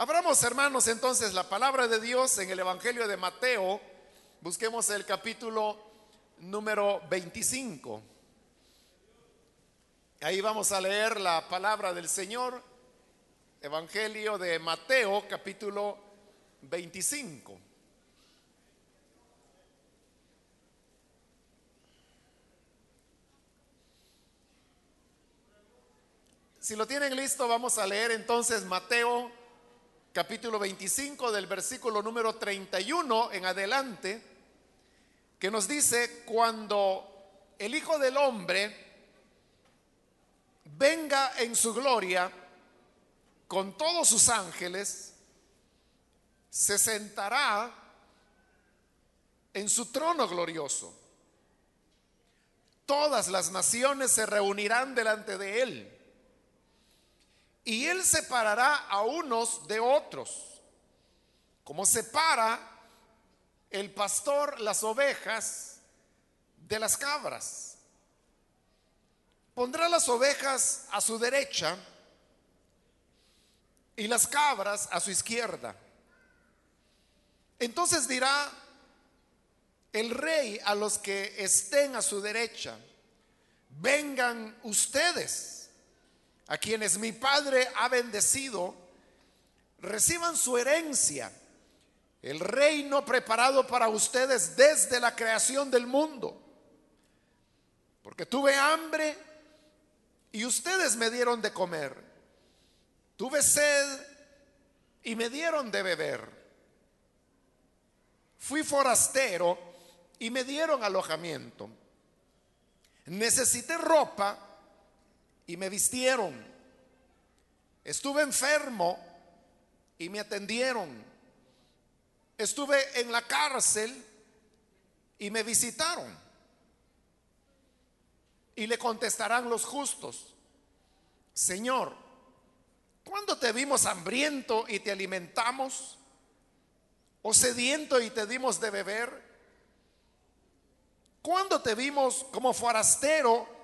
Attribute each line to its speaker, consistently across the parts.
Speaker 1: Abramos, hermanos, entonces la palabra de Dios en el Evangelio de Mateo. Busquemos el capítulo número 25. Ahí vamos a leer la palabra del Señor. Evangelio de Mateo, capítulo 25. Si lo tienen listo, vamos a leer entonces Mateo capítulo 25 del versículo número 31 en adelante, que nos dice, cuando el Hijo del Hombre venga en su gloria con todos sus ángeles, se sentará en su trono glorioso. Todas las naciones se reunirán delante de él y él separará a unos de otros, como separa el pastor las ovejas de las cabras. Pondrá las ovejas a su derecha y las cabras a su izquierda. Entonces dirá el rey a los que estén a su derecha, vengan ustedes a quienes mi Padre ha bendecido, reciban su herencia, el reino preparado para ustedes desde la creación del mundo. Porque tuve hambre y ustedes me dieron de comer. Tuve sed y me dieron de beber. Fui forastero y me dieron alojamiento. Necesité ropa y me vistieron. Estuve enfermo y me atendieron. Estuve en la cárcel y me visitaron. Y le contestarán los justos, Señor, ¿cuándo te vimos hambriento y te alimentamos? ¿O sediento y te dimos de beber? ¿Cuándo te vimos como forastero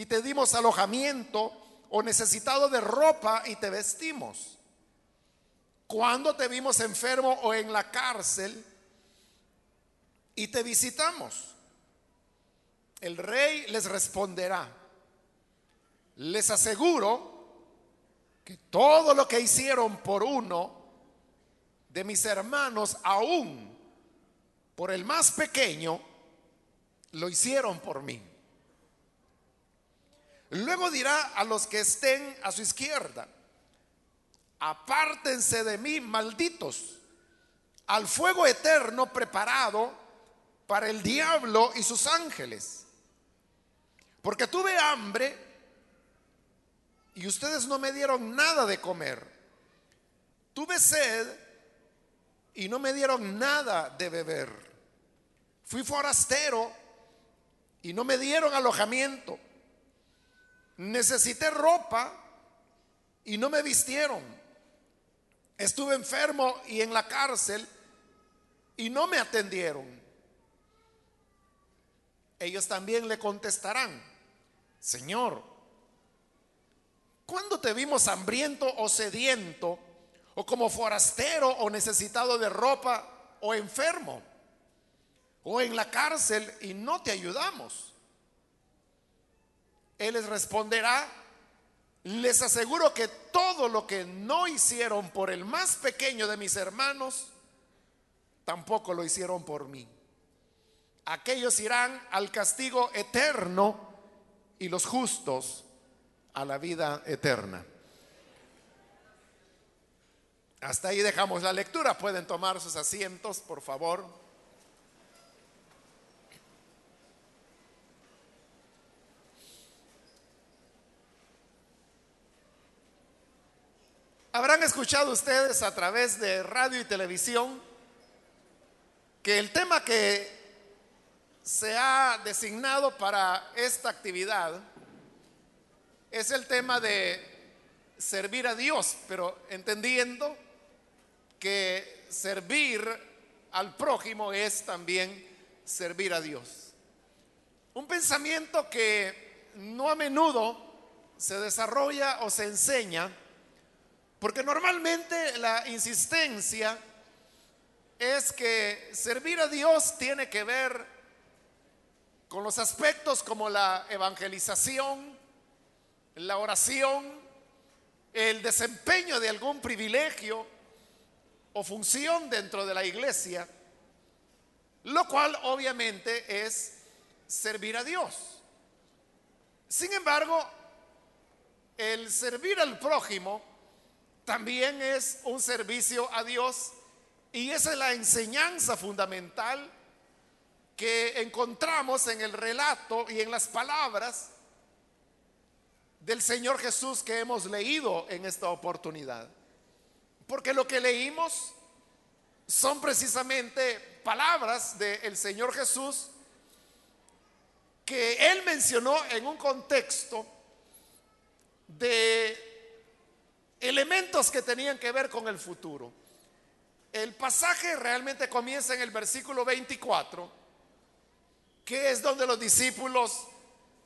Speaker 1: y te dimos alojamiento o necesitado de ropa y te vestimos? cuando te vimos enfermo o en la cárcel y te visitamos? El rey les responderá, les aseguro que todo lo que hicieron por uno de mis hermanos, aún por el más pequeño, lo hicieron por mí. Luego dirá a los que estén a su izquierda, apártense de mí, malditos, al fuego eterno preparado para el diablo y sus ángeles. Porque tuve hambre y ustedes no me dieron nada de comer. Tuve sed y no me dieron nada de beber. Fui forastero y no me dieron alojamiento necesité ropa y no me vistieron. Estuve enfermo y en la cárcel y no me atendieron. Ellos también le contestarán, Señor, ¿cuándo te vimos hambriento o sediento o como forastero o necesitado de ropa o enfermo o en la cárcel y no te ayudamos? Él les responderá, les aseguro que todo lo que no hicieron por el más pequeño de mis hermanos, tampoco lo hicieron por mí. Aquellos irán al castigo eterno y los justos a la vida eterna. Hasta ahí dejamos la lectura. Pueden tomar sus asientos, por favor. Habrán escuchado ustedes a través de radio y televisión que el tema que se ha designado para esta actividad es el tema de servir a Dios, pero entendiendo que servir al prójimo es también servir a Dios. Un pensamiento que no a menudo se desarrolla o se enseña Porque normalmente la insistencia es que servir a Dios tiene que ver con los aspectos como la evangelización, la oración, el desempeño de algún privilegio o función dentro de la iglesia, lo cual obviamente es servir a Dios. Sin embargo, el servir al prójimo también es un servicio a Dios y esa es la enseñanza fundamental que encontramos en el relato y en las palabras del Señor Jesús que hemos leído en esta oportunidad. Porque lo que leímos son precisamente palabras del Señor Jesús que Él mencionó en un contexto de elementos que tenían que ver con el futuro. El pasaje realmente comienza en el versículo 24, que es donde los discípulos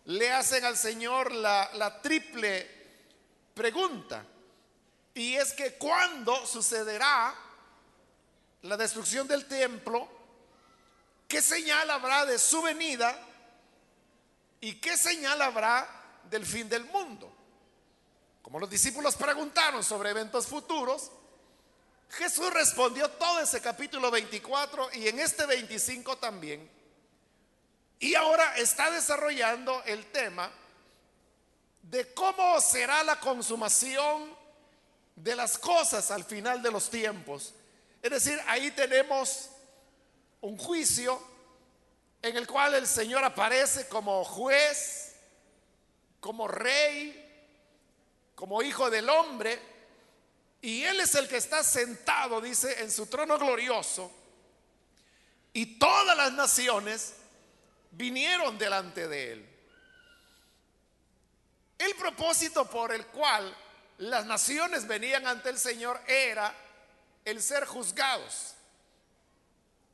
Speaker 1: le hacen al Señor la, triple pregunta. Y es que cuando sucederá la destrucción del templo, ¿qué señal habrá de su venida y qué señal habrá del fin del mundo? Como los discípulos preguntaron sobre eventos futuros, Jesús respondió todo ese capítulo 24 y en este 25 también y ahora está desarrollando el tema de cómo será la consumación de las cosas al final de los tiempos. Es decir, ahí tenemos un juicio en el cual el Señor aparece como juez, como rey, como hijo del hombre, y Él es el que está sentado, dice, en su trono glorioso, y todas las naciones vinieron delante de él. El propósito por el cual las naciones venían ante el Señor era el ser juzgados.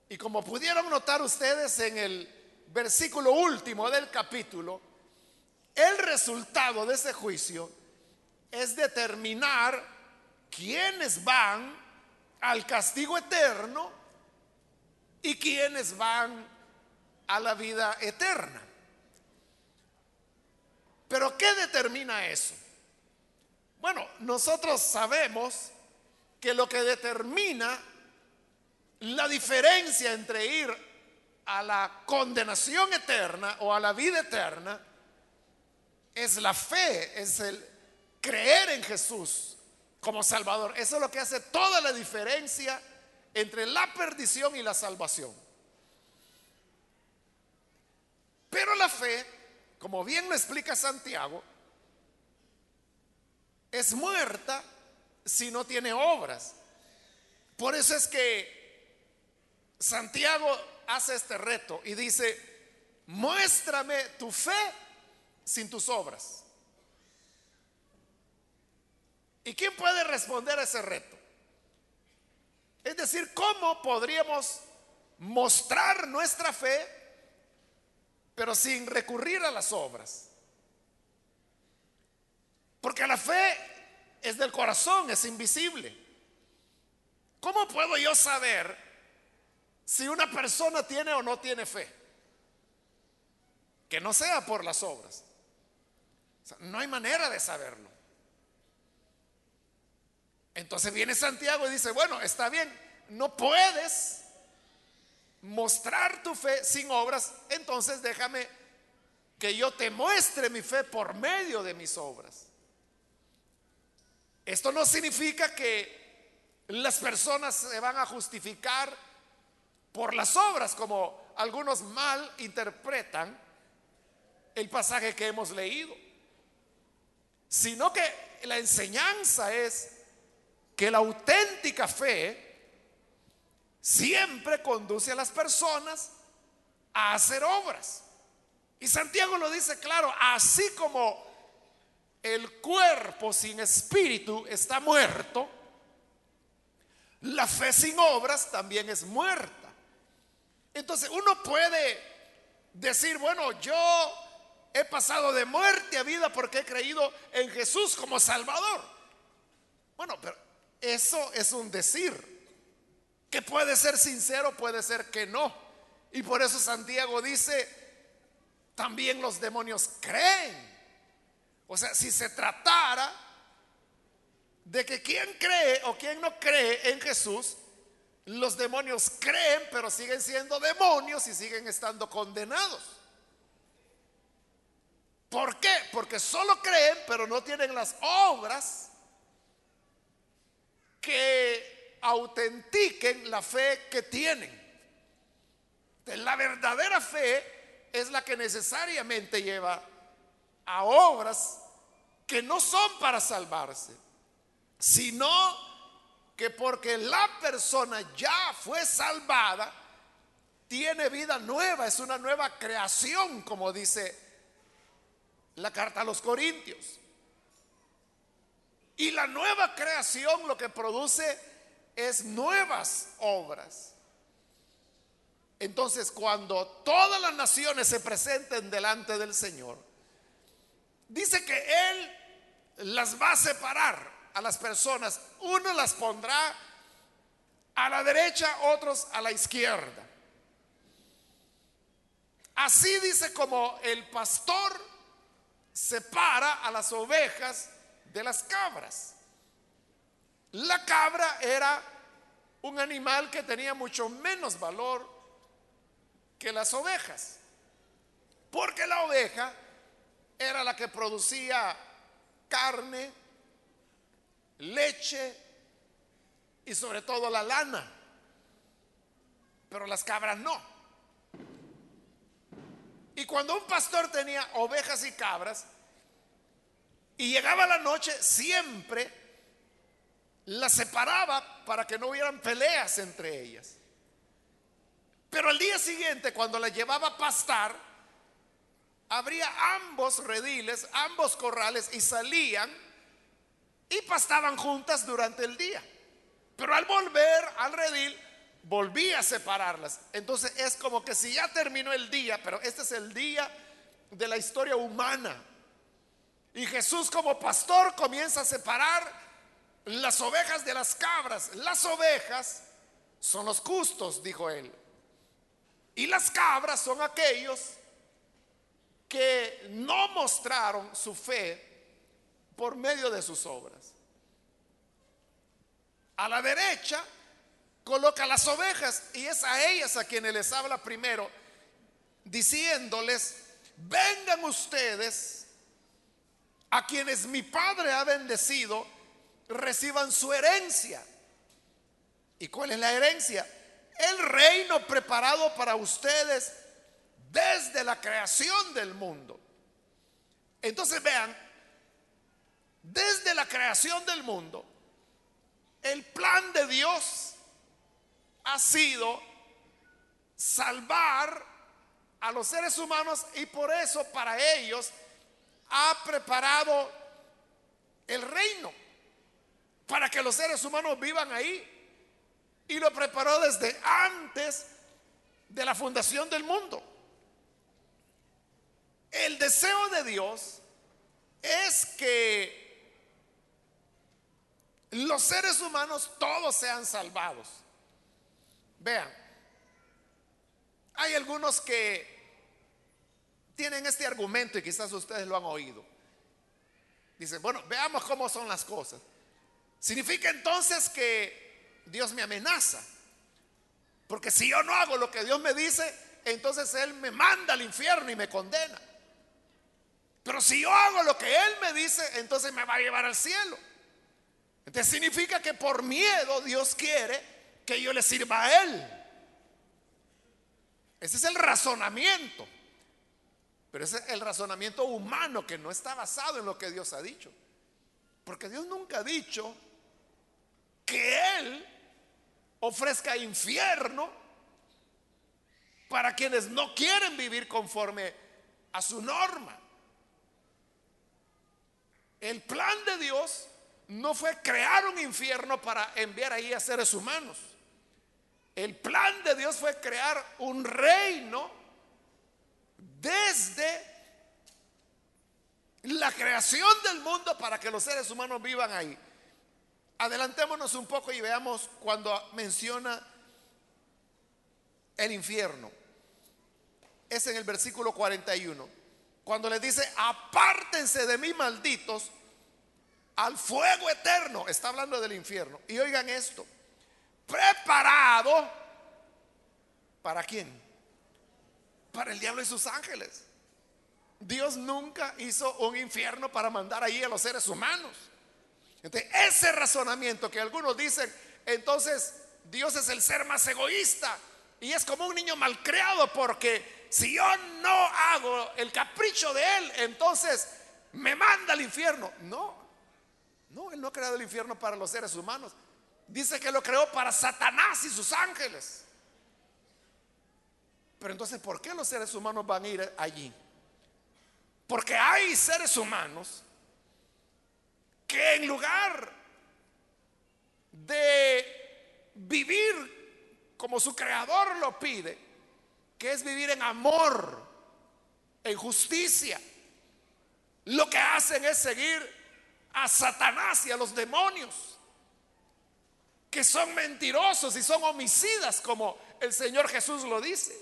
Speaker 1: Y como pudieron notar ustedes en el versículo último del capítulo, el resultado de ese juicio es determinar quiénes van al castigo eterno y quiénes van a la vida eterna. Pero ¿qué determina eso? Bueno, nosotros sabemos que lo que determina la diferencia entre ir a la condenación eterna o a la vida eterna es la fe, es el creer en Jesús como Salvador. Eso es lo que hace toda la diferencia entre la perdición y la salvación. Pero la fe, como bien lo explica Santiago, es muerta si no tiene obras. Por eso es que Santiago hace este reto y dice, muéstrame tu fe sin tus obras. ¿Y quién puede responder a ese reto? Es decir, ¿cómo podríamos mostrar nuestra fe pero sin recurrir a las obras. Porque la fe es del corazón, es invisible. ¿Cómo puedo yo saber si una persona tiene o no tiene fe? Que no sea por las obras. no hay manera de saberlo. Entonces viene Santiago y dice, bueno, está bien, no puedes mostrar tu fe sin obras, entonces déjame que yo te muestre mi fe por medio de mis obras. Esto no significa que las personas se van a justificar por las obras, como algunos mal interpretan el pasaje que hemos leído, sino que la enseñanza es que la auténtica fe siempre conduce a las personas a hacer obras. Y Santiago lo dice claro, así como el cuerpo sin espíritu está muerto, la fe sin obras también es muerta. Entonces uno puede decir, bueno, yo he pasado de muerte a vida porque he creído en Jesús como Salvador. Bueno, pero eso es un decir. Que puede ser sincero, puede ser que no. Y por eso Santiago dice, también los demonios creen. O sea, si se tratara de que quien cree o quien no cree en Jesús, los demonios creen, pero siguen siendo demonios y siguen estando condenados. ¿Por qué? Porque solo creen, pero no tienen las obras que autentiquen la fe que tienen. La verdadera fe es la que necesariamente lleva a obras que no son para salvarse, sino que porque la persona ya fue salvada, tiene vida nueva, es una nueva creación, como dice la carta a los Corintios. Y la nueva creación lo que produce es nuevas obras. Entonces, cuando todas las naciones se presenten delante del Señor, dice que Él las va a separar a las personas. Uno las pondrá a la derecha, otros a la izquierda. Así dice como el pastor separa a las ovejas de las cabras. La cabra era un animal que tenía mucho menos valor que las ovejas, porque la oveja era la que producía carne, leche y sobre todo la lana, pero las cabras no. Y cuando un pastor tenía ovejas y cabras, y llegaba la noche, siempre la separaba para que no hubieran peleas entre ellas. Pero al día siguiente, cuando la llevaba a pastar, abría ambos rediles, ambos corrales y salían y pastaban juntas durante el día. Pero al volver al redil, volvía a separarlas. Entonces es como que si ya terminó el día, pero este es el día de la historia humana. Y Jesús como pastor comienza a separar las ovejas de las cabras. Las ovejas son los justos, dijo él. Y las cabras son aquellos que no mostraron su fe por medio de sus obras. A la derecha coloca las ovejas y es a ellas a quienes les habla primero, diciéndoles, vengan ustedes a quienes mi Padre ha bendecido reciban su herencia. ¿Y cuál es la herencia? El reino preparado para ustedes desde la creación del mundo. Entonces vean, desde la creación del mundo, el plan de Dios ha sido salvar a los seres humanos y por eso para ellos ha preparado el reino para que los seres humanos vivan ahí. Y lo preparó desde antes de la fundación del mundo. El deseo de Dios es que los seres humanos todos sean salvados. Vean, hay algunos que tienen este argumento y quizás ustedes lo han oído. Dicen, bueno, veamos cómo son las cosas. Significa entonces que Dios me amenaza. Porque si yo no hago lo que Dios me dice, entonces Él me manda al infierno y me condena. Pero si yo hago lo que Él me dice, entonces me va a llevar al cielo. Entonces significa que por miedo Dios quiere que yo le sirva a Él. Ese es el razonamiento. Pero ese es el razonamiento humano que no está basado en lo que Dios ha dicho. Porque Dios nunca ha dicho que Él ofrezca infierno para quienes no quieren vivir conforme a su norma. El plan de Dios no fue crear un infierno para enviar ahí a seres humanos. El plan de Dios fue crear un reino desde la creación del mundo para que los seres humanos vivan ahí. Adelantémonos un poco y veamos cuando menciona el infierno. Es en el versículo 41. Cuando le dice, apártense de mí malditos al fuego eterno. Está hablando del infierno. Y oigan esto. Preparado. ¿Para quién? Para el diablo y sus ángeles. Dios nunca hizo un infierno para mandar ahí a los seres humanos. Entonces, ese razonamiento que algunos dicen, entonces Dios es el ser más egoísta y es como un niño malcriado porque si yo no hago el capricho de él, entonces me manda al infierno. No, no, él no ha creado el infierno para los seres humanos. Dice que lo creó para Satanás y sus ángeles. Pero entonces, ¿por qué los seres humanos van a ir allí? Porque hay seres humanos que en lugar de vivir como su creador lo pide, que es vivir en amor, en justicia, lo que hacen es seguir a Satanás y a los demonios, que son mentirosos y son homicidas, como el Señor Jesús lo dice.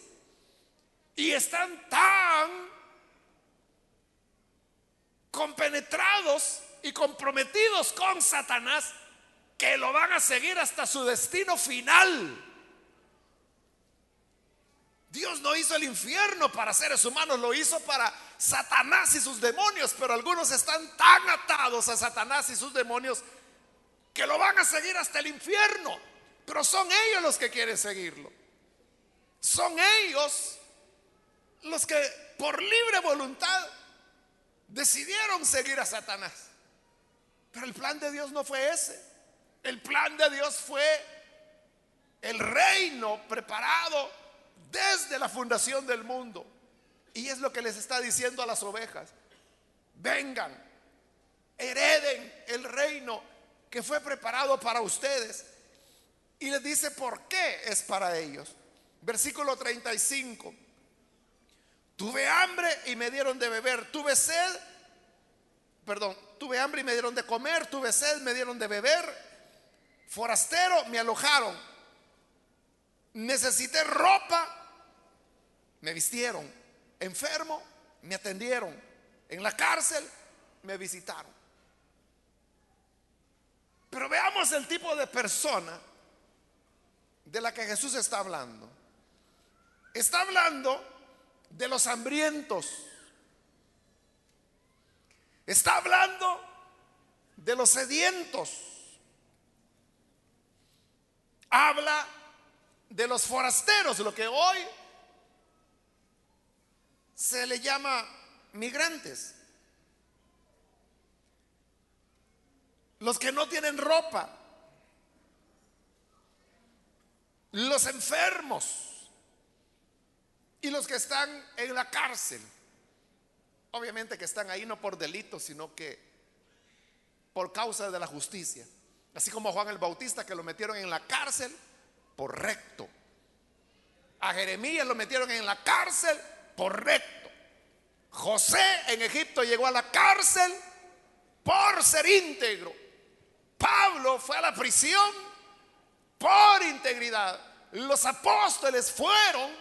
Speaker 1: Y están tan compenetrados y comprometidos con Satanás que lo van a seguir hasta su destino final. Dios no hizo el infierno para seres humanos, lo hizo para Satanás y sus demonios, pero algunos están tan atados a Satanás y sus demonios que lo van a seguir hasta el infierno. Pero son ellos los que quieren seguirlo. Son ellos los que por libre voluntad decidieron seguir a Satanás. Pero el plan de Dios no fue ese. El plan de Dios fue el reino preparado desde la fundación del mundo. Y es lo que les está diciendo a las ovejas. Vengan, hereden el reino que fue preparado para ustedes. Y les dice por qué es para ellos. Versículo 35. Tuve hambre y me dieron de beber. Tuve sed perdón, tuve hambre y me dieron de comer, tuve sed, me dieron de beber, forastero, me alojaron, necesité ropa, me vistieron, enfermo, me atendieron, en la cárcel, me visitaron. Pero veamos el tipo de persona de la que Jesús está hablando. Está hablando de los hambrientos Está hablando de los sedientos. Habla de los forasteros, lo que hoy se le llama migrantes. Los que no tienen ropa. Los enfermos. Y los que están en la cárcel. Obviamente que están ahí no por delito, sino que por causa de la justicia. Así como Juan el Bautista que lo metieron en la cárcel por recto. A Jeremías lo metieron en la cárcel por recto. José en Egipto llegó a la cárcel por ser íntegro. Pablo fue a la prisión por integridad. Los apóstoles fueron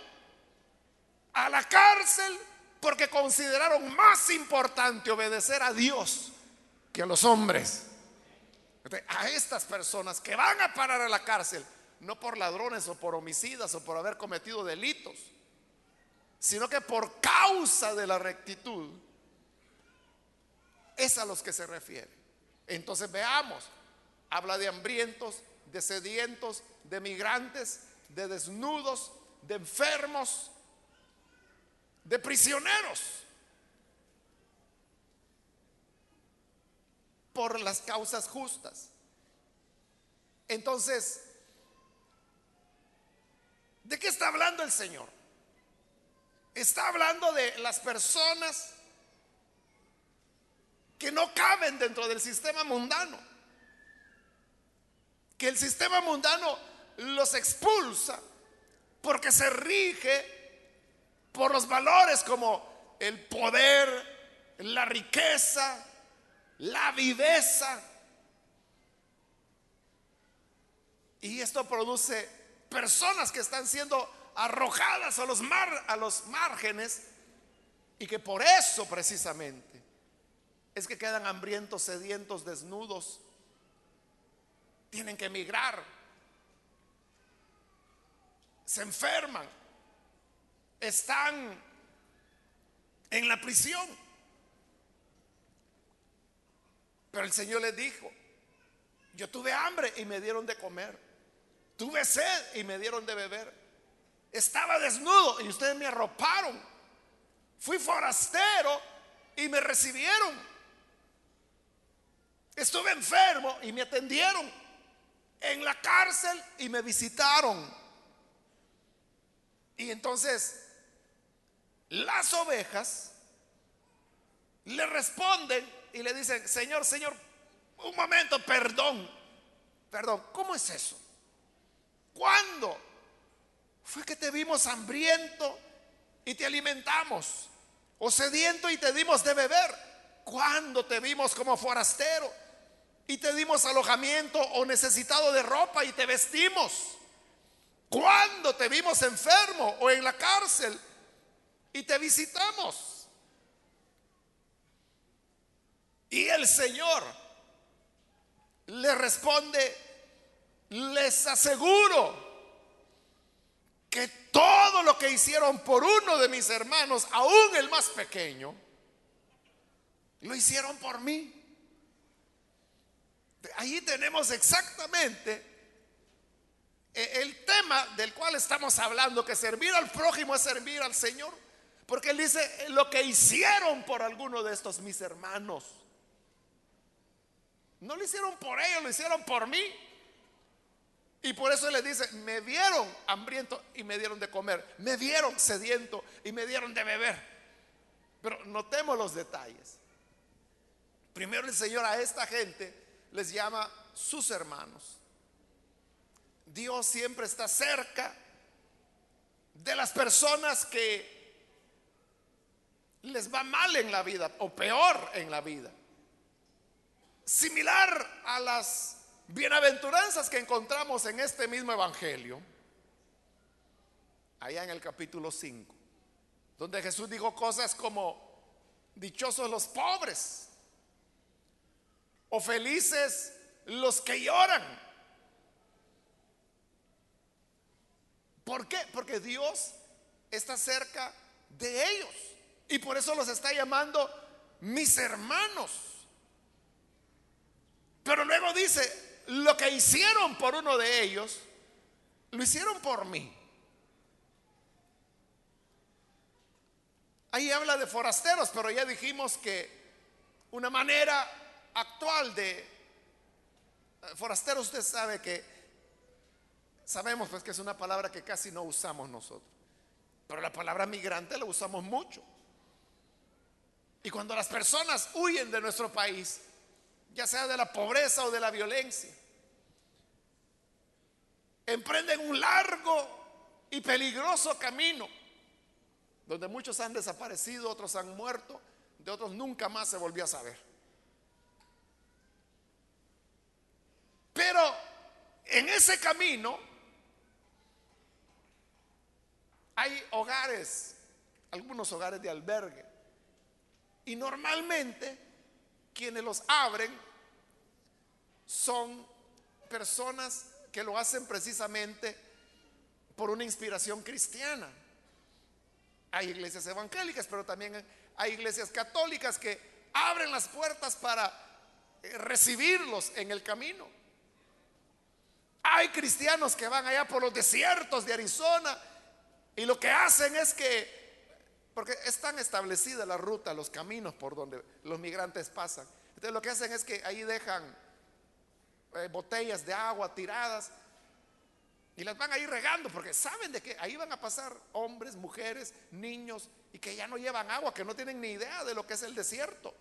Speaker 1: a la cárcel porque consideraron más importante obedecer a Dios que a los hombres. A estas personas que van a parar a la cárcel, no por ladrones o por homicidas o por haber cometido delitos, sino que por causa de la rectitud, es a los que se refiere. Entonces veamos, habla de hambrientos, de sedientos, de migrantes, de desnudos, de enfermos, de prisioneros por las causas justas. Entonces, ¿de qué está hablando el Señor? Está hablando de las personas que no caben dentro del sistema mundano. Que el sistema mundano los expulsa porque se rige por los valores como el poder, la riqueza, la viveza. Y esto produce personas que están siendo arrojadas a los, mar, a los márgenes y que por eso precisamente es que quedan hambrientos, sedientos, desnudos. Tienen que emigrar. Se enferman. Están en la prisión. Pero el Señor les dijo, yo tuve hambre y me dieron de comer. Tuve sed y me dieron de beber. Estaba desnudo y ustedes me arroparon. Fui forastero y me recibieron. Estuve enfermo y me atendieron. En la cárcel y me visitaron. Y entonces las ovejas le responden y le dicen, Señor, Señor, un momento, perdón, perdón, ¿cómo es eso? ¿Cuándo? Fue que te vimos hambriento y te alimentamos, o sediento y te dimos de beber. ¿Cuándo te vimos como forastero y te dimos alojamiento o necesitado de ropa y te vestimos? ¿Cuándo te vimos enfermo o en la cárcel y te visitamos? Y el Señor le responde, les aseguro que todo lo que hicieron por uno de mis hermanos, aún el más pequeño, lo hicieron por mí. Ahí tenemos exactamente e, el tema del cual estamos hablando, que servir al prójimo es servir al Señor. Porque Él dice, lo que hicieron por alguno de estos mis hermanos, no lo hicieron por ellos, lo hicieron por mí. Y por eso le dice, me vieron hambriento y me dieron de comer, me vieron sediento y me dieron de beber. Pero notemos los detalles. Primero el Señor a esta gente les llama sus hermanos. Dios siempre está cerca de las personas que les va mal en la vida o peor en la vida. Similar a las bienaventuranzas que encontramos en este mismo Evangelio, allá en el capítulo 5, donde Jesús dijo cosas como, dichosos los pobres, o felices los que lloran. ¿Por qué? Porque Dios está cerca de ellos y por eso los está llamando mis hermanos. Pero luego dice, lo que hicieron por uno de ellos, lo hicieron por mí. Ahí habla de forasteros, pero ya dijimos que una manera actual de eh, forasteros, usted sabe que sabemos pues que es una palabra que casi no usamos nosotros. Pero la palabra migrante la usamos mucho. Y cuando las personas huyen de nuestro país, ya sea de la pobreza o de la violencia. Emprenden un largo y peligroso camino, donde muchos han desaparecido, otros han muerto, de otros nunca más se volvió a saber. Pero en ese camino hay hogares, algunos hogares de albergue, y normalmente quienes los abren son personas que lo hacen precisamente por una inspiración cristiana. Hay iglesias evangélicas, pero también hay iglesias católicas que abren las puertas para eh, recibirlos en el camino. Hay cristianos que van allá por los desiertos de Arizona y lo que hacen es que, porque están establecidas la ruta, los caminos por donde los migrantes pasan. Entonces lo que hacen es que ahí dejan eh, botellas de agua tiradas y las van a ir regando porque saben de que ahí van a pasar hombres, mujeres, niños y que ya no llevan agua, que no tienen ni idea de lo que es el desierto.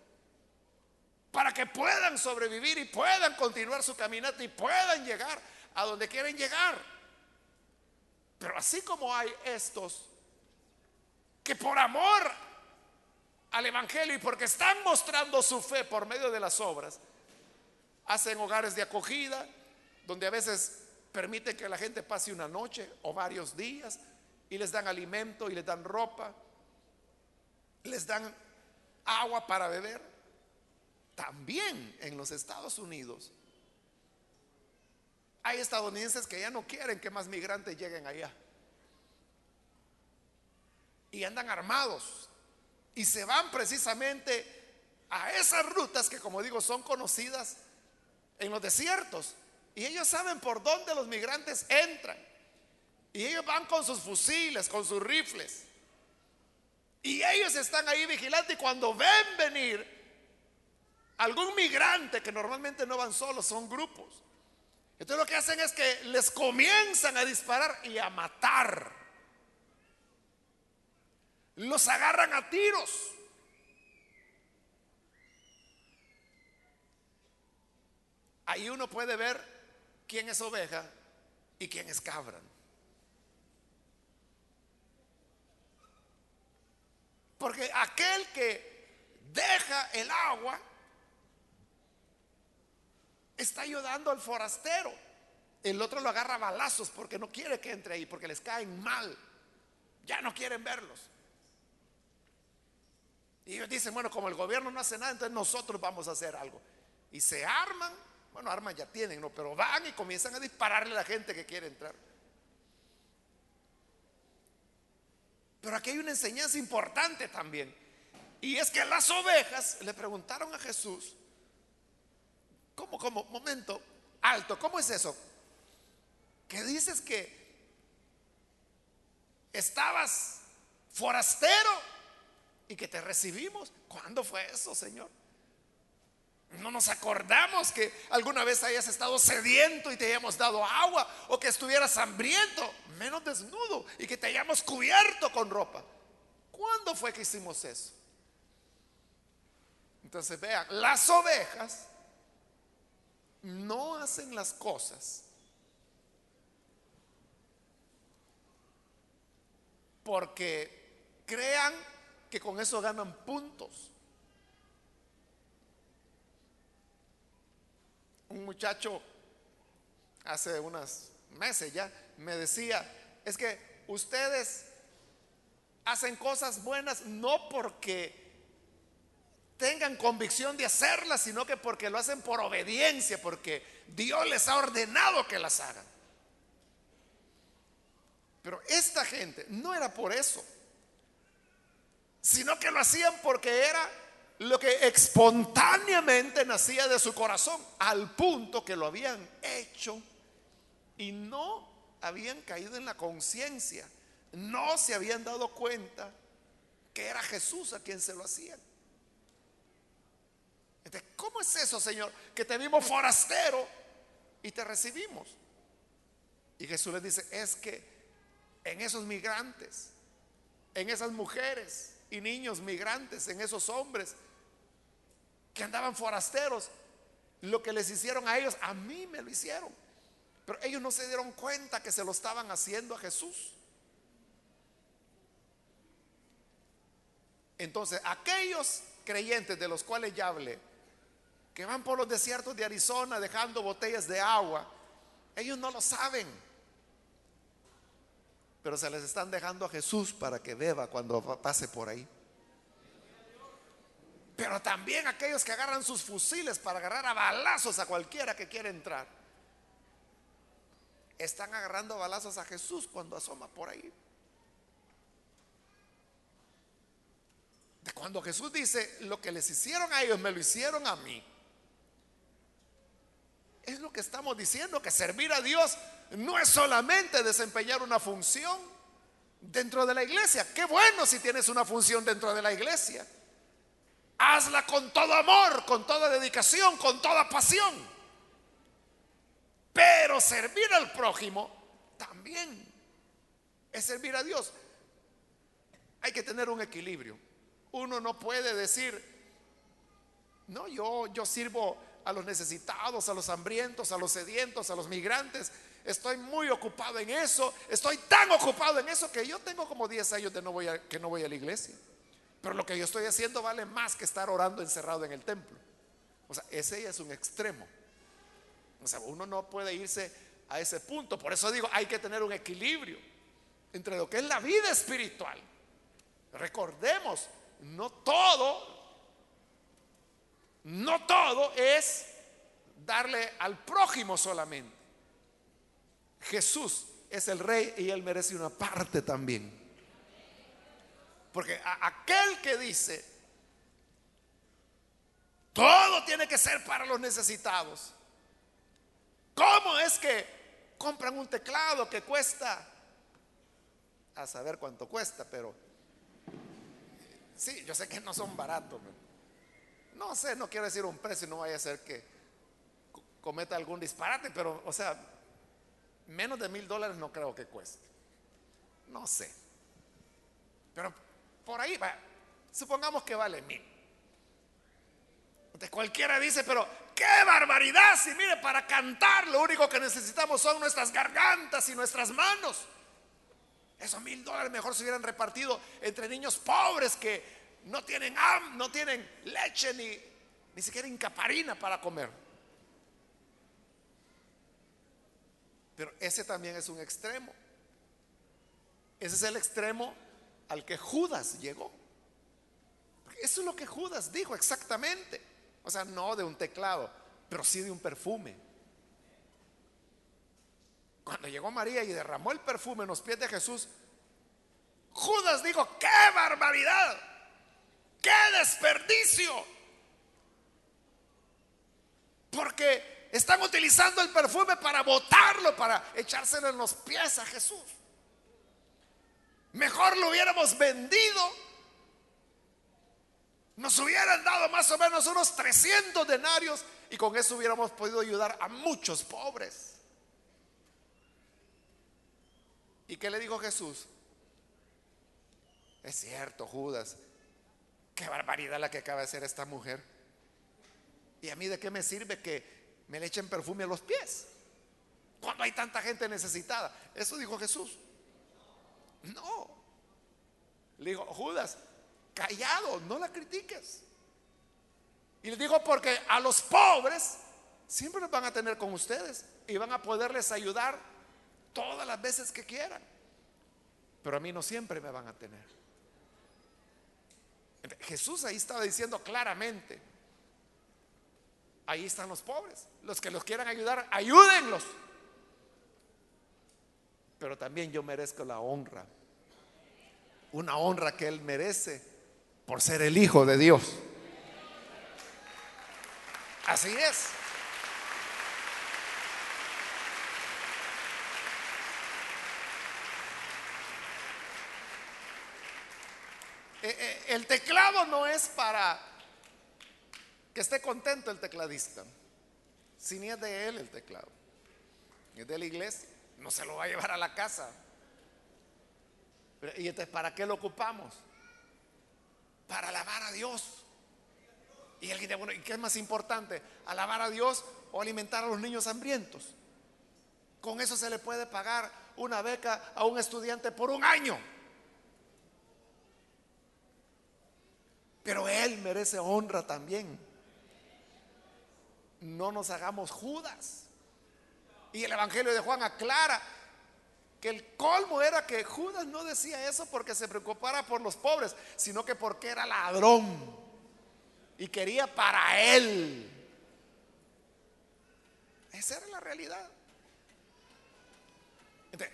Speaker 1: Para que puedan sobrevivir y puedan continuar su caminata y puedan llegar a donde quieren llegar. Pero así como hay estos que por amor al Evangelio y porque están mostrando su fe por medio de las obras, hacen hogares de acogida, donde a veces permiten que la gente pase una noche o varios días y les dan alimento y les dan ropa, les dan agua para beber. También en los Estados Unidos hay estadounidenses que ya no quieren que más migrantes lleguen allá. Y andan armados. Y se van precisamente a esas rutas que, como digo, son conocidas en los desiertos. Y ellos saben por dónde los migrantes entran. Y ellos van con sus fusiles, con sus rifles. Y ellos están ahí vigilando y cuando ven venir algún migrante, que normalmente no van solos, son grupos. Entonces lo que hacen es que les comienzan a disparar y a matar. Los agarran a tiros. Ahí uno puede ver quién es oveja y quién es cabra. Porque aquel que deja el agua está ayudando al forastero. El otro lo agarra a balazos porque no quiere que entre ahí, porque les caen mal. Ya no quieren verlos. Y ellos dicen, bueno, como el gobierno no hace nada, entonces nosotros vamos a hacer algo. Y se arman bueno, armas ya tienen, ¿no? Pero van y comienzan a dispararle a la gente que quiere entrar. Pero aquí hay una enseñanza importante también. Y es que las ovejas le preguntaron a Jesús, ¿cómo, cómo? Momento, alto, ¿cómo es eso? Que dices que estabas forastero y que te recibimos. ¿Cuándo fue eso, Señor? No nos acordamos que alguna vez hayas estado sediento y te hayamos dado agua o que estuvieras hambriento, menos desnudo y que te hayamos cubierto con ropa. ¿Cuándo fue que hicimos eso? Entonces vean, las ovejas no hacen las cosas porque crean que con eso ganan puntos. un muchacho hace unos meses ya me decía, es que ustedes hacen cosas buenas no porque tengan convicción de hacerlas, sino que porque lo hacen por obediencia, porque Dios les ha ordenado que las hagan. Pero esta gente no era por eso, sino que lo hacían porque era lo que espontáneamente nacía de su corazón, al punto que lo habían hecho y no habían caído en la conciencia, no se habían dado cuenta que era Jesús a quien se lo hacían. Entonces, ¿cómo es eso, Señor? Que te vimos forastero y te recibimos. Y Jesús les dice, es que en esos migrantes, en esas mujeres y niños migrantes, en esos hombres, que andaban forasteros, lo que les hicieron a ellos, a mí me lo hicieron. Pero ellos no se dieron cuenta que se lo estaban haciendo a Jesús. Entonces, aquellos creyentes de los cuales ya hablé, que van por los desiertos de Arizona dejando botellas de agua, ellos no lo saben. Pero se les están dejando a Jesús para que beba cuando pase por ahí. Pero también aquellos que agarran sus fusiles para agarrar a balazos a cualquiera que quiera entrar. Están agarrando balazos a Jesús cuando asoma por ahí. Cuando Jesús dice, lo que les hicieron a ellos, me lo hicieron a mí. Es lo que estamos diciendo, que servir a Dios no es solamente desempeñar una función dentro de la iglesia. Qué bueno si tienes una función dentro de la iglesia. Hazla con todo amor, con toda dedicación, con toda pasión. Pero servir al prójimo también es servir a Dios. Hay que tener un equilibrio. Uno no puede decir, no, yo, yo sirvo a los necesitados, a los hambrientos, a los sedientos, a los migrantes. Estoy muy ocupado en eso. Estoy tan ocupado en eso que yo tengo como 10 años de no voy a, que no voy a la iglesia. Pero lo que yo estoy haciendo vale más que estar orando encerrado en el templo. O sea, ese es un extremo. O sea, uno no puede irse a ese punto. Por eso digo, hay que tener un equilibrio entre lo que es la vida espiritual. Recordemos, no todo, no todo es darle al prójimo solamente. Jesús es el rey y él merece una parte también. Porque aquel que dice, todo tiene que ser para los necesitados. ¿Cómo es que compran un teclado que cuesta, a saber cuánto cuesta, pero sí, yo sé que no son baratos. No sé, no quiero decir un precio, no vaya a ser que cometa algún disparate, pero, o sea, menos de mil dólares no creo que cueste. No sé. Pero por ahí va. Supongamos que vale mil. Entonces cualquiera dice, pero qué barbaridad. Si mire, para cantar lo único que necesitamos son nuestras gargantas y nuestras manos. Esos mil dólares mejor se hubieran repartido entre niños pobres que no tienen no tienen leche ni, ni siquiera incaparina para comer. Pero ese también es un extremo. Ese es el extremo al que Judas llegó. Eso es lo que Judas dijo exactamente. O sea, no de un teclado, pero sí de un perfume. Cuando llegó María y derramó el perfume en los pies de Jesús, Judas dijo, ¡qué barbaridad! ¡Qué desperdicio! Porque están utilizando el perfume para botarlo, para echárselo en los pies a Jesús. Mejor lo hubiéramos vendido nos hubieran dado más o menos unos 300 denarios y con eso hubiéramos podido ayudar a muchos pobres. ¿Y qué le dijo Jesús? Es cierto, Judas, qué barbaridad la que acaba de hacer esta mujer. ¿Y a mí de qué me sirve que me le echen perfume a los pies? Cuando hay tanta gente necesitada. Eso dijo Jesús. No. Le dijo, Judas, callado, no la critiques. Y le digo porque a los pobres siempre los van a tener con ustedes y van a poderles ayudar todas las veces que quieran. Pero a mí no siempre me van a tener. Jesús ahí estaba diciendo claramente, ahí están los pobres, los que los quieran ayudar, ayúdenlos. Pero también yo merezco la honra, una honra que Él merece por ser el Hijo de Dios. Así es. Eh, eh, el teclado no es para que esté contento el tecladista, si ni es de él el teclado, es de la iglesia, no se lo va a llevar a la casa. ¿Y entonces para qué lo ocupamos? para alabar a Dios. Y alguien dice, bueno, ¿y qué es más importante? ¿Alabar a Dios o alimentar a los niños hambrientos? Con eso se le puede pagar una beca a un estudiante por un año. Pero él merece honra también. No nos hagamos Judas. Y el Evangelio de Juan aclara que el colmo era que Judas no decía eso porque se preocupara por los pobres, sino que porque era ladrón y quería para él. Esa era la realidad.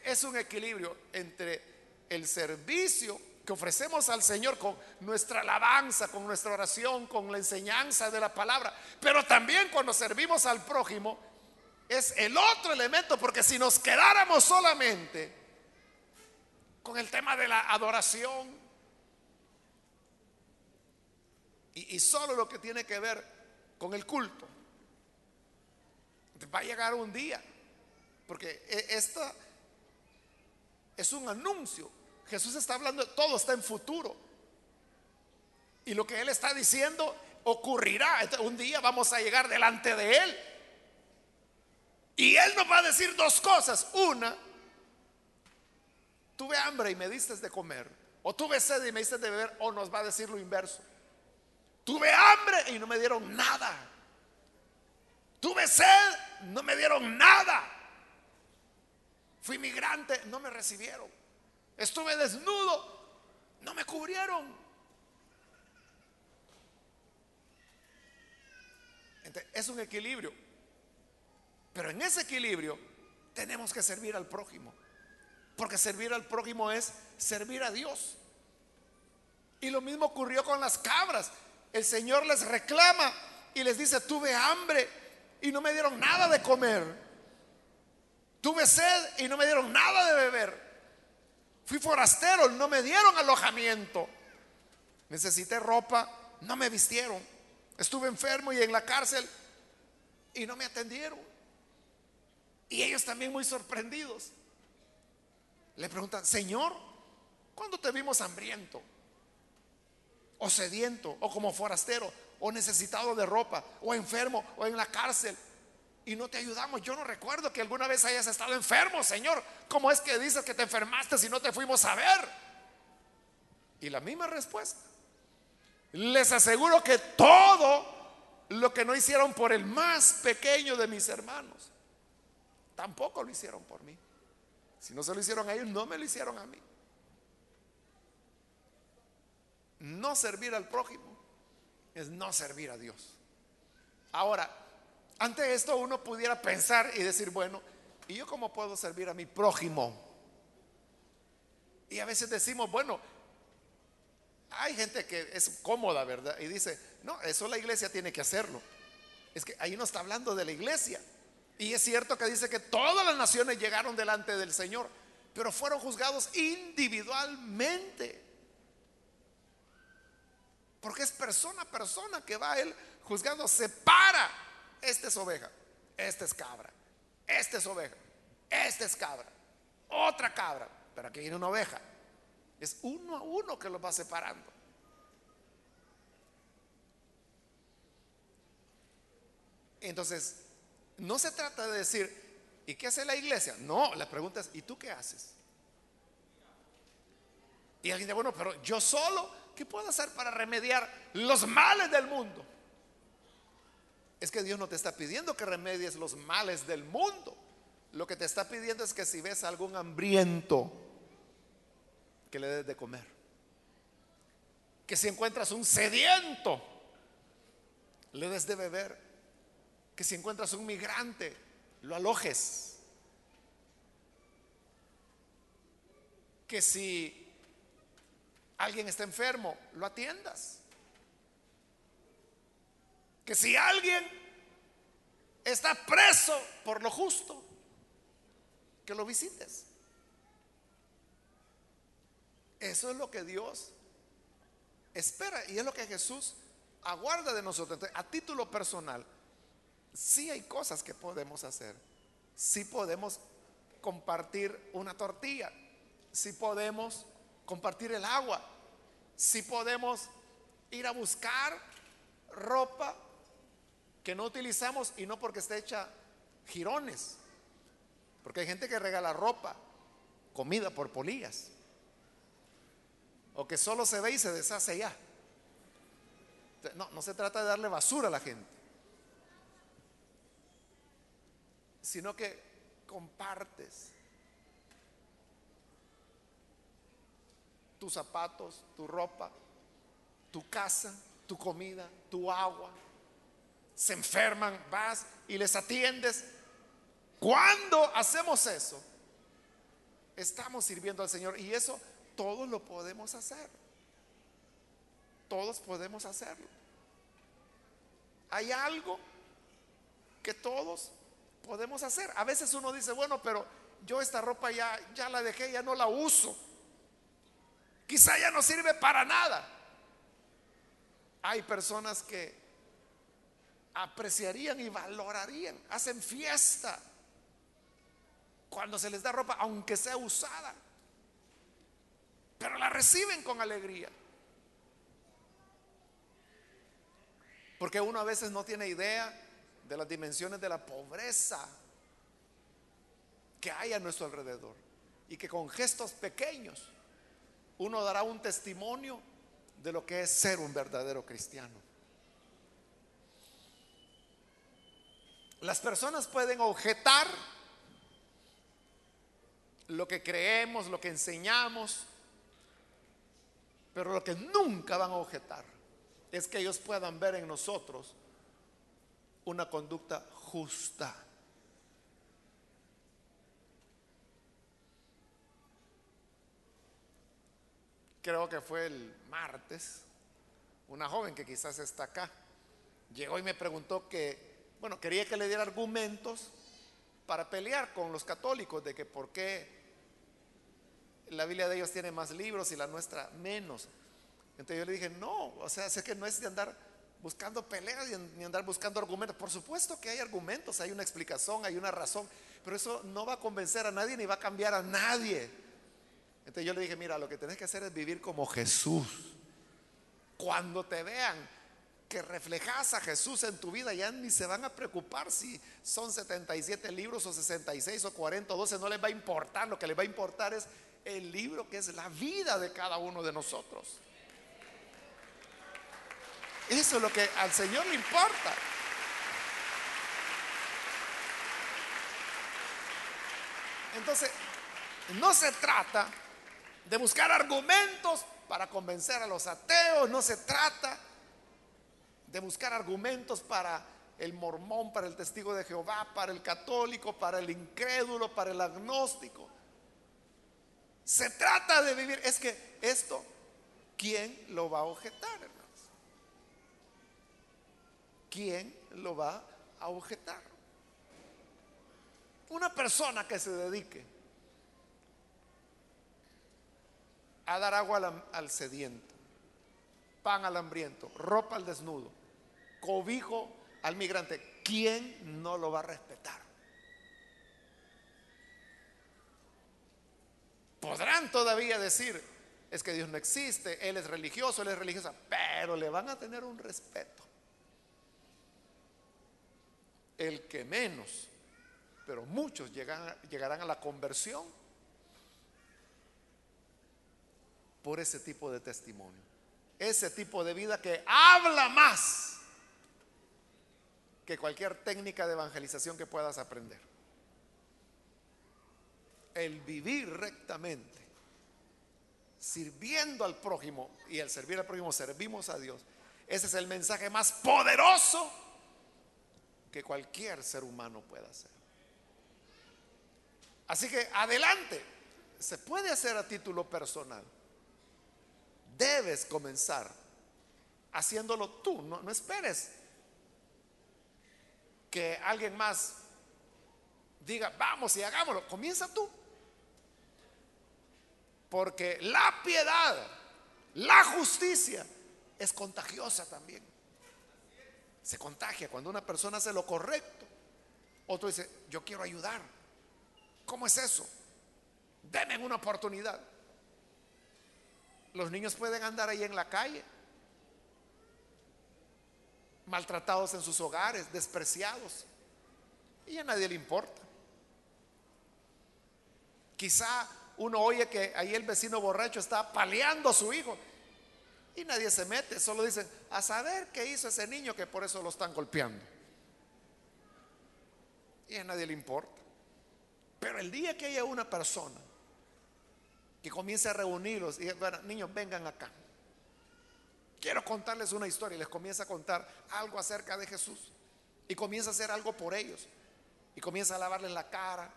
Speaker 1: es un equilibrio entre el servicio que ofrecemos al Señor con nuestra alabanza, con nuestra oración, con la enseñanza de la palabra, pero también cuando servimos al prójimo, es el otro elemento, porque si nos quedáramos solamente con el tema de la adoración y, solo lo que tiene que ver con el culto, va a llegar un día, porque e, esta es un anuncio. Jesús está hablando, todo está en futuro. Y lo que Él está diciendo ocurrirá. Un día vamos a llegar delante de Él y Él nos va a decir dos cosas. Una, tuve hambre y me diste de comer. O tuve sed y me diste de beber. O nos va a decir lo inverso. Tuve hambre y no me dieron nada. Tuve sed, no me dieron nada. Fui migrante, no me recibieron. Estuve desnudo, no me cubrieron. es un equilibrio. Pero en ese equilibrio tenemos que servir al prójimo. Porque servir al prójimo es servir a Dios. Y lo mismo ocurrió con las cabras. El Señor les reclama y les dice, tuve hambre y no me dieron nada de comer. Tuve sed y no me dieron nada de beber. Fui forastero, no me dieron alojamiento. Necesité ropa, no me vistieron. Estuve enfermo y en la cárcel y no me atendieron. Y ellos también muy sorprendidos. Le preguntan, Señor, ¿cuándo te vimos hambriento? O sediento, o como forastero, o necesitado de ropa, o enfermo, o en la cárcel. Y no te ayudamos. Yo no recuerdo que alguna vez hayas estado enfermo, Señor. ¿Cómo es que dices que te enfermaste si no te fuimos a ver? Y la misma respuesta. Les aseguro que todo lo que no hicieron por el más pequeño de mis hermanos, tampoco lo hicieron por mí. Si no se lo hicieron a ellos, no me lo hicieron a mí. No servir al prójimo es no servir a Dios. Ahora, ante esto uno pudiera pensar y decir, bueno, ¿y yo cómo puedo servir a mi prójimo? Y a veces decimos, bueno, hay gente que es cómoda, ¿verdad? Y dice, no, eso la iglesia tiene que hacerlo. Es que ahí no está hablando de la iglesia. Y es cierto que dice que todas las naciones llegaron delante del Señor, pero fueron juzgados individualmente. Porque es persona a persona que va él juzgando, separa. Esta es oveja, esta es cabra, esta es oveja, esta es cabra, otra cabra, pero aquí viene una oveja. Es uno a uno que los va separando. Entonces, no se trata de decir, ¿y qué hace la iglesia? No, la pregunta es, ¿y tú qué haces? Y alguien dice, bueno, pero yo solo, ¿qué puedo hacer para remediar los males del mundo? Es que Dios no te está pidiendo que remedies los males del mundo. Lo que te está pidiendo es que si ves algún hambriento, que le des de comer. Que si encuentras un sediento, le des de beber. Que si encuentras un migrante, lo alojes. Que si alguien está enfermo, lo atiendas. Que si alguien está preso por lo justo, que lo visites. Eso es lo que Dios espera y es lo que Jesús aguarda de nosotros. a título personal, sí hay cosas que podemos hacer. Sí podemos compartir una tortilla. Sí podemos compartir el agua. Sí podemos ir a buscar ropa que no utilizamos y no porque esté hecha jirones. Porque hay gente que regala ropa, comida por polillas o que solo se ve y se deshace ya. No, no se trata de darle basura a la gente, sino que compartes tus zapatos, tu ropa, tu casa, tu comida, tu agua. Se enferman, vas y les atiendes. Cuando hacemos eso, estamos sirviendo al Señor y eso todos lo podemos hacer. Todos podemos hacerlo. Hay algo que todos podemos hacer. A veces uno dice, bueno, pero yo esta ropa ya, ya la dejé, ya no la uso. Quizá ya no sirve para nada. Hay personas que apreciarían y valorarían, hacen fiesta cuando se les da ropa, aunque sea usada pero la reciben con alegría. Porque uno a veces no tiene idea de las dimensiones de la pobreza que hay a nuestro alrededor. Y que con gestos pequeños uno dará un testimonio de lo que es ser un verdadero cristiano. Las personas pueden objetar lo que creemos, lo que enseñamos, pero lo que nunca van a objetar es que ellos puedan ver en nosotros una conducta justa. Creo que fue el martes, una joven que quizás está acá, llegó y me preguntó que, bueno, quería que le diera argumentos para pelear con los católicos de que por qué la Biblia de ellos tiene más libros y la nuestra menos. Entonces yo le dije, no, o sea, sé que no es de andar buscando peleas ni andar buscando argumentos. Por supuesto que hay argumentos, hay una explicación, hay una razón, pero eso no va a convencer a nadie ni va a cambiar a nadie. Entonces yo le dije, mira, lo que tenés que hacer es vivir como Jesús. Cuando te vean que reflejas a Jesús en tu vida, ya ni se van a preocupar si son 77 libros o 66 o 40 o 12, no les va a importar, lo que les va a importar es el libro que es la vida de cada uno de nosotros. Eso es lo que al Señor le importa. Entonces, no se trata de buscar argumentos para convencer a los ateos, no se trata de buscar argumentos para el mormón, para el testigo de Jehová, para el católico, para el incrédulo, para el agnóstico. Se trata de vivir. Es que esto, ¿quién lo va a objetar, hermanos? ¿Quién lo va a objetar? Una persona que se dedique a dar agua al, al sediento, pan al hambriento, ropa al desnudo, cobijo al migrante, ¿quién no lo va a respetar? Podrán todavía decir, es que Dios no existe, Él es religioso, Él es religiosa, pero le van a tener un respeto. El que menos, pero muchos llegarán a la conversión por ese tipo de testimonio. Ese tipo de vida que habla más que cualquier técnica de evangelización que puedas aprender el vivir rectamente, sirviendo al prójimo y al servir al prójimo servimos a Dios. Ese es el mensaje más poderoso que cualquier ser humano pueda hacer. Así que adelante, se puede hacer a título personal. Debes comenzar haciéndolo tú, no, no esperes que alguien más diga, vamos y hagámoslo, comienza tú. Porque la piedad, la justicia es contagiosa también. Se contagia cuando una persona hace lo correcto. Otro dice, yo quiero ayudar. ¿Cómo es eso? Denme una oportunidad. Los niños pueden andar ahí en la calle, maltratados en sus hogares, despreciados, y a nadie le importa. Quizá uno oye que ahí el vecino borracho está paleando a su hijo y nadie se mete, solo dicen, a saber qué hizo ese niño que por eso lo están golpeando. Y a nadie le importa. Pero el día que haya una persona que comience a reunirlos y bueno, niños, vengan acá. Quiero contarles una historia y les comienza a contar algo acerca de Jesús. Y comienza a hacer algo por ellos. Y comienza a lavarles la cara,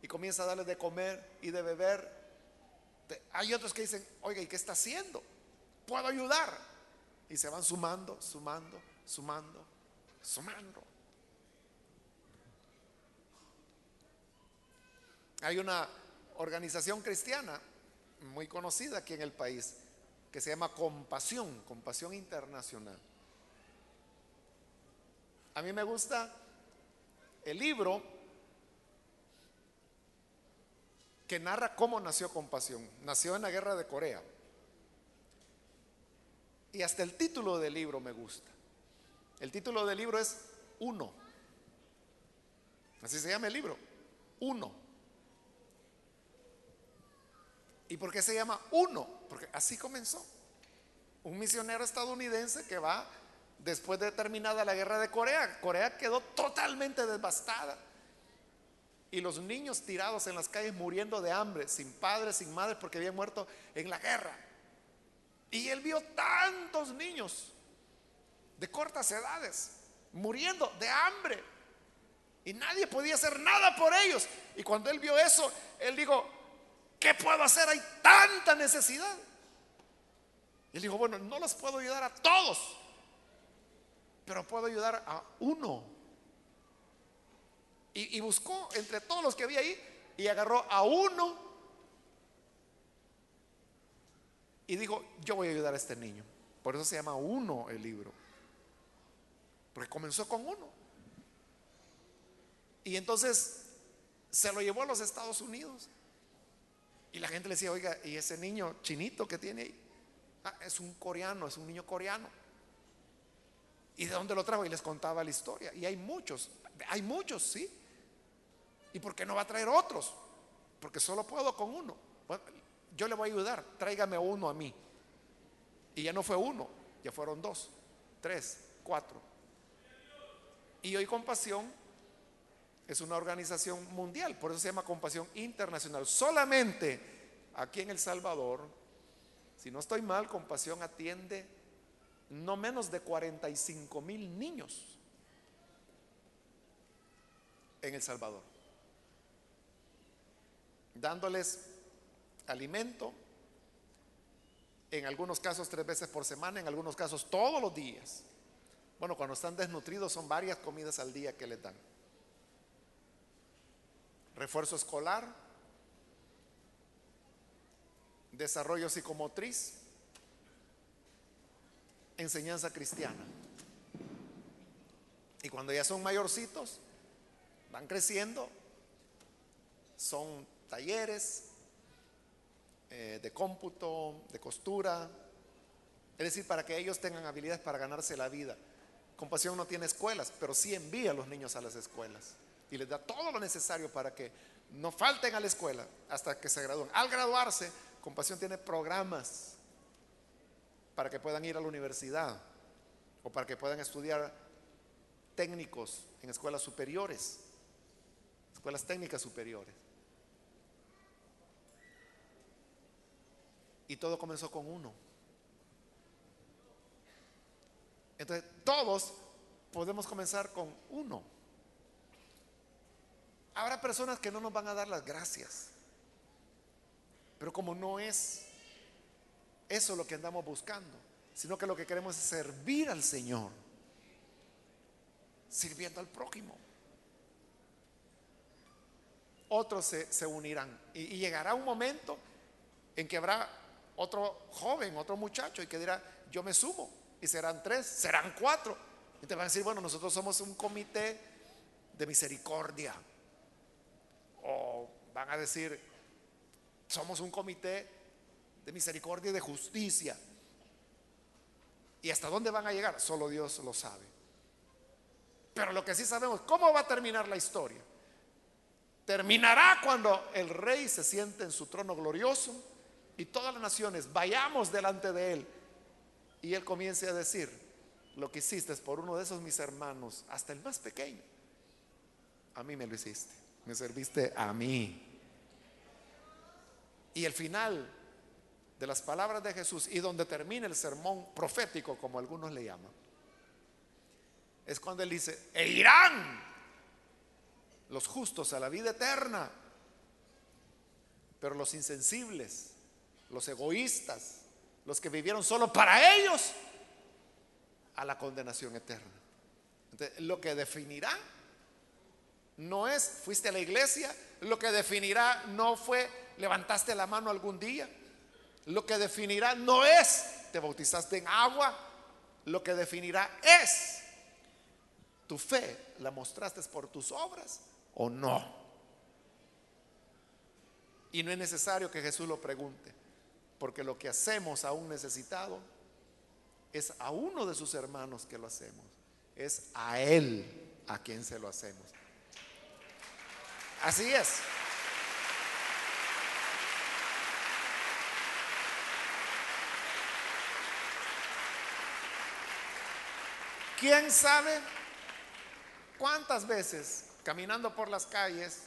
Speaker 1: y comienza a darles de comer y de beber. Hay otros que dicen, oiga, ¿y qué está haciendo? ¿Puedo ayudar? Y se van sumando, sumando, sumando, sumando. Hay una organización cristiana muy conocida aquí en el país que se llama Compasión, Compasión Internacional. A mí me gusta el libro que narra cómo nació Compasión. Nació en la guerra de Corea. Y hasta el título del libro me gusta. El título del libro es Uno. Así se llama el libro. Uno. ¿Y por qué se llama Uno? Porque así comenzó. Un misionero estadounidense que va después de terminada la guerra de Corea. Corea quedó totalmente devastada y los niños tirados en las calles muriendo de hambre, sin padres, sin madres, porque habían muerto en la guerra. Y él vio tantos niños de cortas edades muriendo de hambre. Y nadie podía hacer nada por ellos. Y cuando él vio eso, él dijo, ¿qué puedo hacer? Hay tanta necesidad. Y él dijo, bueno, no los puedo ayudar a todos, pero puedo ayudar a uno. Y, y buscó entre todos los que había ahí y agarró a uno y dijo, yo voy a ayudar a este niño. Por eso se llama uno el libro. Porque comenzó con uno. Y entonces se lo llevó a los Estados Unidos. Y la gente le decía, oiga, ¿y ese niño chinito que tiene ahí? Ah, es un coreano, es un niño coreano. ¿Y de dónde lo trajo? Y les contaba la historia. Y hay muchos, hay muchos, sí. ¿Y por qué no va a traer otros? Porque solo puedo con uno. yo le voy a ayudar, tráigame uno a mí. Y ya no fue uno, ya fueron dos, tres, cuatro. Y hoy Compasión es una organización mundial, por eso se llama Compasión Internacional. Solamente aquí en El Salvador, si no estoy mal, Compasión atiende no menos de 45 mil niños en El Salvador, dándoles alimento, en algunos casos tres veces por semana, en algunos casos todos los días. Bueno, cuando están desnutridos son varias comidas al día que les dan. Refuerzo escolar, desarrollo psicomotriz, enseñanza cristiana. Y cuando ya son mayorcitos, van creciendo, son talleres eh, de cómputo, de costura, es decir, para que ellos tengan habilidades para ganarse la vida. Compasión no tiene escuelas, pero sí envía a los niños a las escuelas y les da todo lo necesario para que no falten a la escuela hasta que se gradúen. Al graduarse, Compasión tiene programas para que puedan ir a la universidad o para que puedan estudiar técnicos en escuelas superiores, escuelas técnicas superiores. Y todo comenzó con uno. Entonces, todos podemos comenzar con uno. Habrá personas que no nos van a dar las gracias. Pero como no es eso lo que andamos buscando, sino que lo que queremos es servir al Señor, sirviendo al prójimo. Otros se, unirán y, y llegará un momento en que habrá otro joven, otro muchacho y que dirá, yo me sumo y serán tres, serán cuatro. Y te van a decir, bueno, nosotros somos un comité de misericordia. O van a decir, somos un comité de misericordia y de justicia. ¿Y hasta dónde van a llegar? Solo Dios lo sabe. Pero lo que sí sabemos, ¿cómo va a terminar la historia? Terminará cuando el rey se siente en su trono glorioso y todas las naciones vayamos delante de él y él comience a decir, lo que hiciste es por uno de esos mis hermanos, hasta el más pequeño, a mí me lo hiciste, me serviste a mí. Y el final de las palabras de Jesús y donde termina el sermón profético, como algunos le llaman, es cuando él dice, e irán los justos a la vida eterna, pero los insensibles, los egoístas, los que vivieron solo para ellos, a la condenación eterna. Entonces, lo que definirá no es, fuiste a la iglesia, lo que definirá no fue, levantaste la mano algún día, lo que definirá no es, te bautizaste en agua, lo que definirá es, tu fe la mostraste por tus obras o no. Y no es necesario que Jesús lo pregunte. Porque lo que hacemos a un necesitado es a uno de sus hermanos que lo hacemos. Es a Él a quien se lo hacemos. Así es. ¿Quién sabe cuántas veces caminando por las calles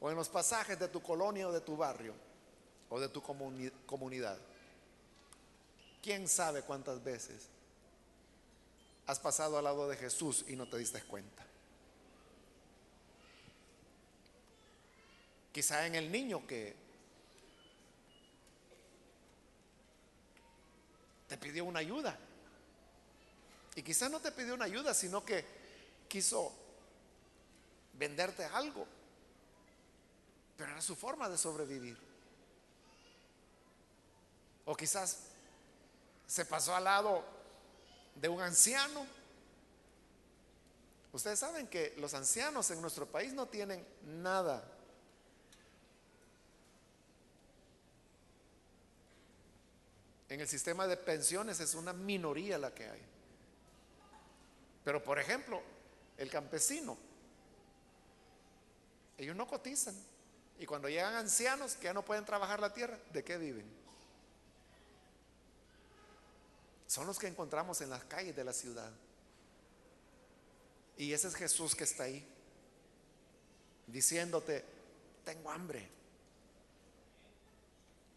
Speaker 1: o en los pasajes de tu colonia o de tu barrio o de tu comunidad. ¿Quién sabe cuántas veces has pasado al lado de Jesús y no te diste cuenta? Quizá en el niño que te pidió una ayuda. Y quizá no te pidió una ayuda, sino que quiso venderte algo. Pero era su forma de sobrevivir. O quizás se pasó al lado de un anciano. Ustedes saben que los ancianos en nuestro país no tienen nada. En el sistema de pensiones es una minoría la que hay. Pero por ejemplo, el campesino, ellos no cotizan. Y cuando llegan ancianos que ya no pueden trabajar la tierra, ¿de qué viven? Son los que encontramos en las calles de la ciudad. Y ese es Jesús que está ahí, diciéndote, tengo hambre,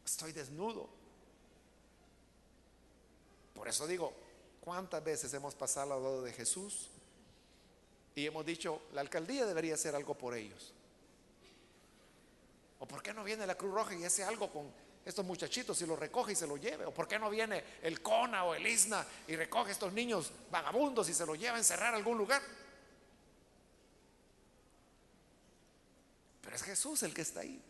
Speaker 1: estoy desnudo por eso digo, ¿cuántas veces hemos pasado al lado de Jesús y hemos dicho, la alcaldía debería hacer algo por ellos? ¿O por qué no viene la Cruz Roja y hace algo con estos muchachitos y los recoge y se los lleve? ¿O por qué no viene el CONA o el ISNA y recoge estos niños vagabundos y se los lleva a encerrar a algún lugar? Pero es Jesús el que está ahí.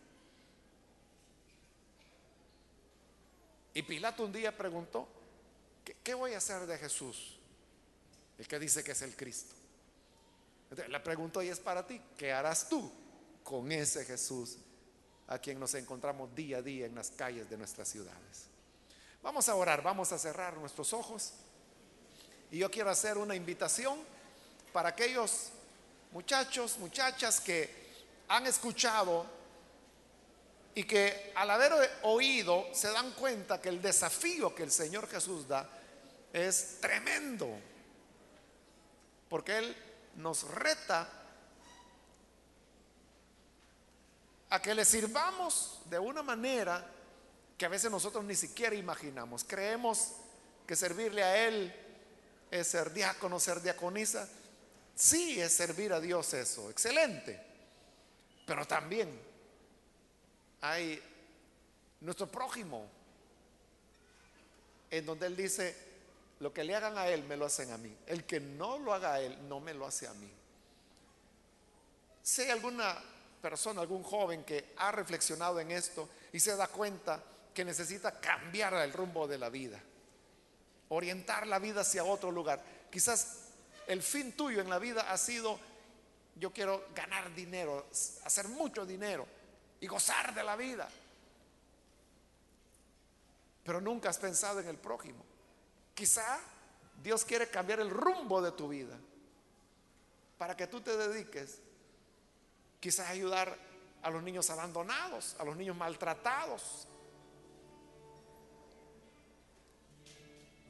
Speaker 1: Y Pilato un día preguntó, ¿Qué, voy a hacer de Jesús? El que dice que es el Cristo. la pregunta hoy es para ti, ¿qué harás tú con ese Jesús a quien nos encontramos día a día en las calles de nuestras ciudades? Vamos a orar, vamos a cerrar nuestros ojos. Y yo quiero hacer una invitación para aquellos muchachos, muchachas que han escuchado y que al haber oído se dan cuenta que el desafío que el Señor Jesús da es tremendo. Porque Él nos reta a que le sirvamos de una manera que a veces nosotros ni siquiera imaginamos. Creemos que servirle a Él es ser diácono, ser diaconisa. Sí, es servir a Dios eso, excelente. Pero también hay nuestro prójimo, en donde Él dice, lo que le hagan a Él me lo hacen a mí. El que no lo haga a Él no me lo hace a mí. Si hay alguna persona, algún joven que ha reflexionado en esto y se da cuenta que necesita cambiar el rumbo de la vida, orientar la vida hacia otro lugar. Quizás el fin tuyo en la vida ha sido, yo quiero ganar dinero, hacer mucho dinero y gozar de la vida. Pero nunca has pensado en el prójimo. Quizá Dios quiere cambiar el rumbo de tu vida para que tú te dediques quizás a ayudar a los niños abandonados, a los niños maltratados,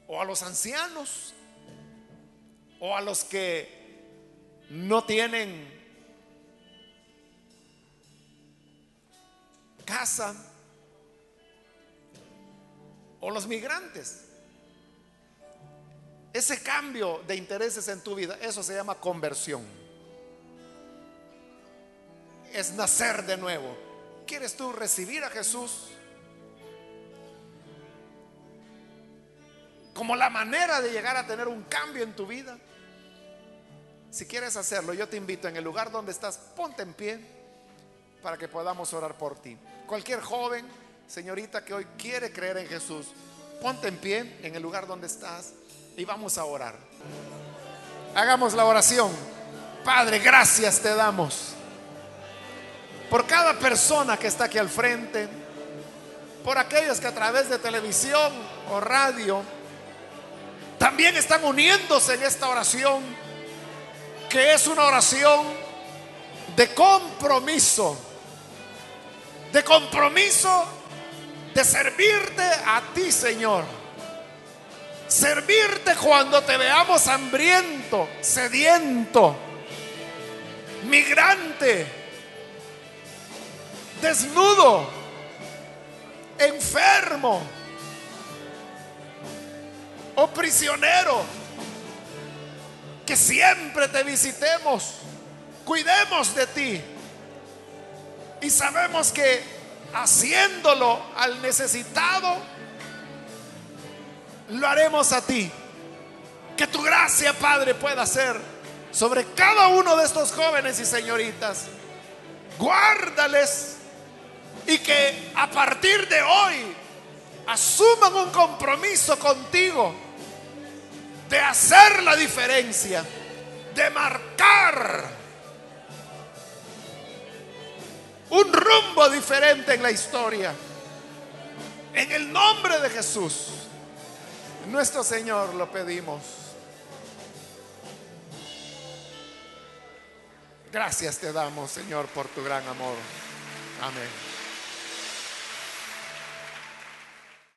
Speaker 1: o a los ancianos, o a los que no tienen casa o los migrantes. Ese cambio de intereses en tu vida, eso se llama conversión. Es nacer de nuevo. ¿Quieres tú recibir a Jesús como la manera de llegar a tener un cambio en tu vida? Si quieres hacerlo, yo te invito en el lugar donde estás, ponte en pie para que podamos orar por ti. Cualquier joven, señorita que hoy quiere creer en Jesús, ponte en pie en el lugar donde estás y vamos a orar. Hagamos la oración. Padre, gracias te damos por cada persona que está aquí al frente, por aquellos que a través de televisión o radio también están uniéndose en esta oración, que es una oración de compromiso de compromiso de servirte a ti, Señor. Servirte cuando te veamos hambriento, sediento, migrante, desnudo, enfermo o prisionero, que siempre te visitemos, cuidemos de ti. Y sabemos que haciéndolo al necesitado, lo haremos a ti. Que tu gracia, Padre, pueda ser sobre cada uno de estos jóvenes y señoritas. Guárdales y que a partir de hoy asuman un compromiso contigo de hacer la diferencia, de marcar un rumbo diferente en la historia. En el nombre de Jesús, nuestro Señor, lo pedimos. Gracias te damos, Señor, por tu gran amor. Amén.